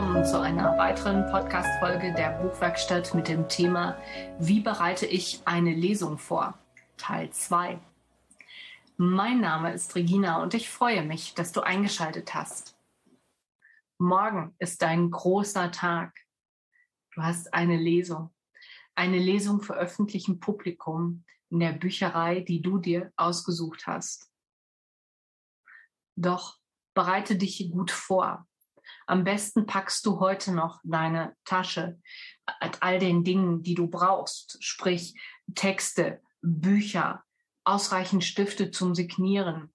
willkommen zu einer weiteren Podcast-Folge der Buchwerkstatt mit dem Thema Wie bereite ich eine Lesung vor? Teil 2. Mein Name ist Regina und ich freue mich, dass du eingeschaltet hast. Morgen ist dein großer Tag. Du hast eine Lesung. Eine Lesung für öffentlichen Publikum in der Bücherei, die du dir ausgesucht hast. Doch bereite dich gut vor. Am besten packst du heute noch deine Tasche mit all den Dingen, die du brauchst, sprich Texte, Bücher, ausreichend Stifte zum Signieren.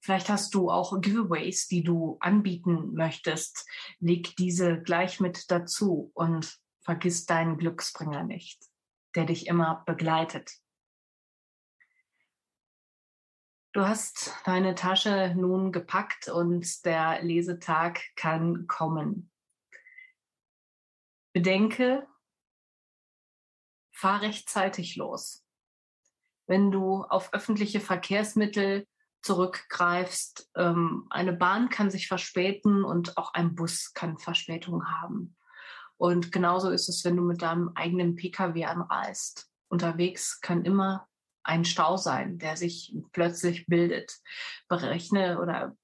Vielleicht hast du auch Giveaways, die du anbieten möchtest. Leg diese gleich mit dazu und vergiss deinen Glücksbringer nicht, der dich immer begleitet. Du hast deine Tasche nun gepackt und der Lesetag kann kommen. Bedenke, fahr rechtzeitig los. Wenn du auf öffentliche Verkehrsmittel zurückgreifst, ähm, eine Bahn kann sich verspäten und auch ein Bus kann Verspätung haben. Und genauso ist es, wenn du mit deinem eigenen Pkw anreist. Unterwegs kann immer ein Stau sein, der sich plötzlich bildet. Berechne oder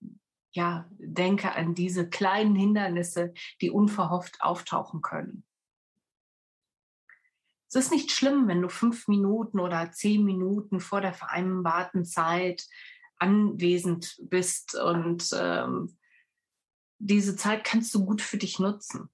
ja, denke an diese kleinen Hindernisse, die unverhofft auftauchen können. Es ist nicht schlimm, wenn du fünf Minuten oder zehn Minuten vor der vereinbarten Zeit anwesend bist und ähm, diese Zeit kannst du gut für dich nutzen.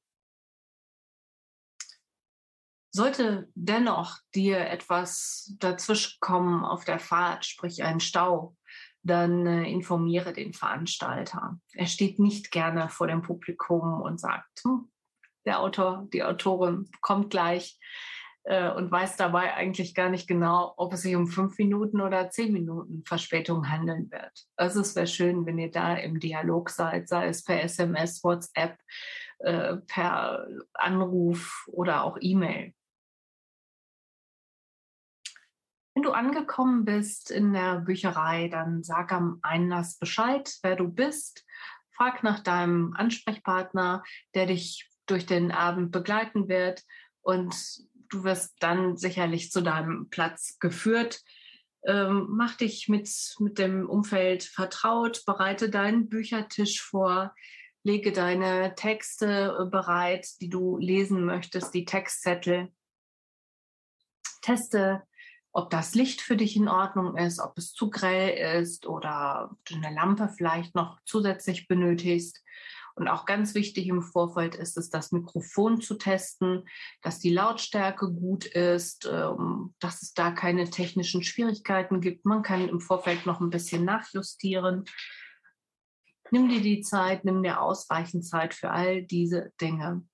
Sollte dennoch dir etwas dazwischenkommen auf der Fahrt, sprich ein Stau, dann äh, informiere den Veranstalter. Er steht nicht gerne vor dem Publikum und sagt, hm, der Autor, die Autorin kommt gleich äh, und weiß dabei eigentlich gar nicht genau, ob es sich um fünf Minuten oder zehn Minuten Verspätung handeln wird. Also es wäre schön, wenn ihr da im Dialog seid, sei es per SMS, WhatsApp, äh, per Anruf oder auch E-Mail. Wenn du angekommen bist in der Bücherei, dann sag am Einlass Bescheid, wer du bist. Frag nach deinem Ansprechpartner, der dich durch den Abend begleiten wird und du wirst dann sicherlich zu deinem Platz geführt. Ähm, mach dich mit, mit dem Umfeld vertraut, bereite deinen Büchertisch vor, lege deine Texte bereit, die du lesen möchtest, die Textzettel. Teste ob das Licht für dich in Ordnung ist, ob es zu grell ist oder du eine Lampe vielleicht noch zusätzlich benötigst. Und auch ganz wichtig im Vorfeld ist es, das Mikrofon zu testen, dass die Lautstärke gut ist, ähm, dass es da keine technischen Schwierigkeiten gibt. Man kann im Vorfeld noch ein bisschen nachjustieren. Nimm dir die Zeit, nimm dir ausreichend Zeit für all diese Dinge.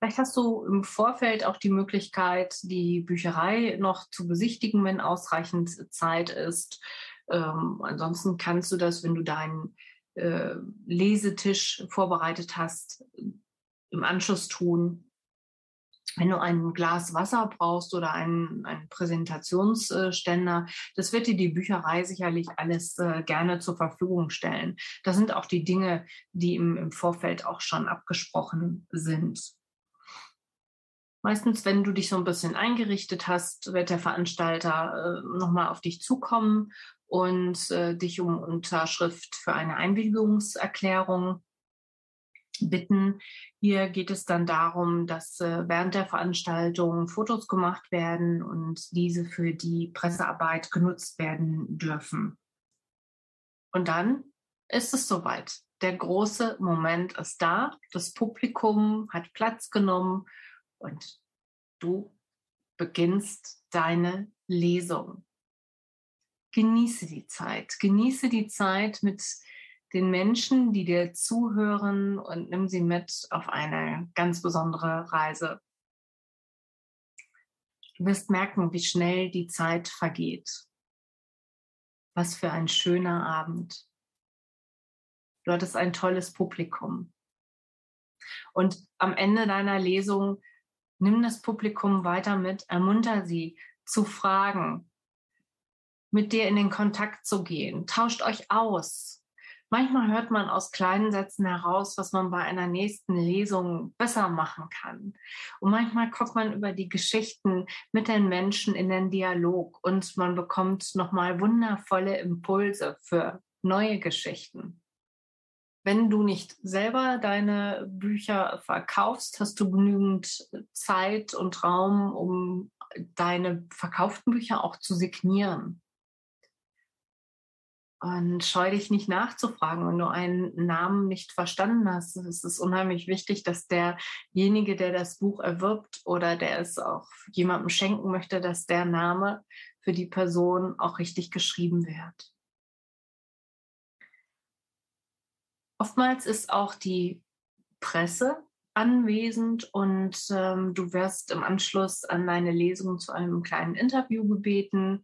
Vielleicht hast du im Vorfeld auch die Möglichkeit, die Bücherei noch zu besichtigen, wenn ausreichend Zeit ist. Ähm, ansonsten kannst du das, wenn du deinen äh, Lesetisch vorbereitet hast, im Anschluss tun. Wenn du ein Glas Wasser brauchst oder einen, einen Präsentationsständer, das wird dir die Bücherei sicherlich alles äh, gerne zur Verfügung stellen. Das sind auch die Dinge, die im, im Vorfeld auch schon abgesprochen sind. Meistens, wenn du dich so ein bisschen eingerichtet hast, wird der Veranstalter äh, nochmal auf dich zukommen und äh, dich um Unterschrift für eine Einwilligungserklärung bitten. Hier geht es dann darum, dass äh, während der Veranstaltung Fotos gemacht werden und diese für die Pressearbeit genutzt werden dürfen. Und dann ist es soweit. Der große Moment ist da. Das Publikum hat Platz genommen und du beginnst deine Lesung. Genieße die Zeit. Genieße die Zeit mit den Menschen, die dir zuhören und nimm sie mit auf eine ganz besondere Reise. Du wirst merken, wie schnell die Zeit vergeht. Was für ein schöner Abend. Du hattest ein tolles Publikum. Und am Ende deiner Lesung Nimm das Publikum weiter mit, ermunter sie zu fragen, mit dir in den Kontakt zu gehen, tauscht euch aus, Manchmal hört man aus kleinen Sätzen heraus, was man bei einer nächsten Lesung besser machen kann. Und manchmal kommt man über die Geschichten mit den Menschen in den Dialog und man bekommt nochmal wundervolle Impulse für neue Geschichten. Wenn du nicht selber deine Bücher verkaufst, hast du genügend Zeit und Raum, um deine verkauften Bücher auch zu signieren. Und scheu dich nicht nachzufragen, wenn du einen Namen nicht verstanden hast. Es ist unheimlich wichtig, dass derjenige, der das Buch erwirbt oder der es auch jemandem schenken möchte, dass der Name für die Person auch richtig geschrieben wird. Oftmals ist auch die Presse anwesend und ähm, du wirst im Anschluss an deine Lesung zu einem kleinen Interview gebeten.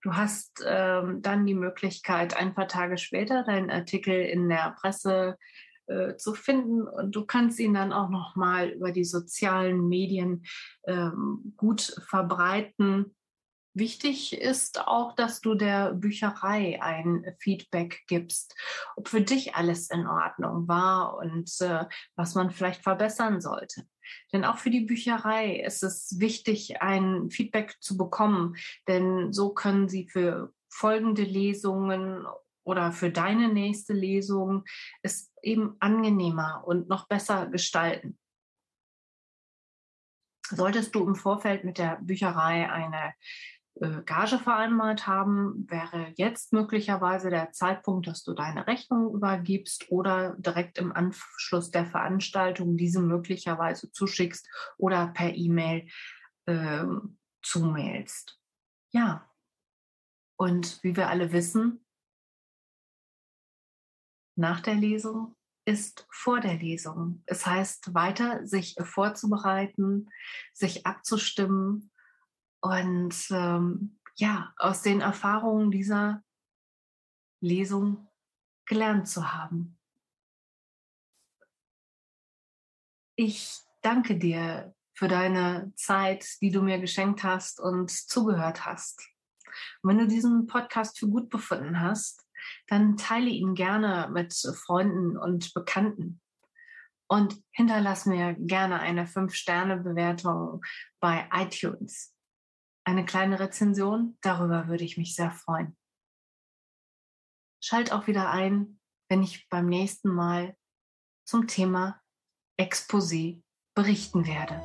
Du hast ähm, dann die Möglichkeit, ein paar Tage später deinen Artikel in der Presse äh, zu finden und du kannst ihn dann auch noch mal über die sozialen Medien ähm, gut verbreiten. Wichtig ist auch, dass du der Bücherei ein Feedback gibst, ob für dich alles in Ordnung war und äh, was man vielleicht verbessern sollte. Denn auch für die Bücherei ist es wichtig, ein Feedback zu bekommen, denn so können sie für folgende Lesungen oder für deine nächste Lesung es eben angenehmer und noch besser gestalten. Solltest du im Vorfeld mit der Bücherei eine Gage vereinbart haben, wäre jetzt möglicherweise der Zeitpunkt, dass du deine Rechnung übergibst oder direkt im Anschluss der Veranstaltung diese möglicherweise zuschickst oder per E-Mail äh, zumailst. Ja. Und wie wir alle wissen, nach der Lesung ist vor der Lesung. Es heißt weiter, sich vorzubereiten, sich abzustimmen und ähm, ja, aus den Erfahrungen dieser Lesung gelernt zu haben. Ich danke dir für deine Zeit, die du mir geschenkt hast und zugehört hast. Und wenn du diesen Podcast für gut befunden hast, dann teile ihn gerne mit Freunden und Bekannten. Und hinterlass mir gerne eine 5-Sterne-Bewertung bei iTunes eine kleine Rezension, darüber würde ich mich sehr freuen. Schalt auch wieder ein, wenn ich beim nächsten Mal zum Thema Exposé berichten werde.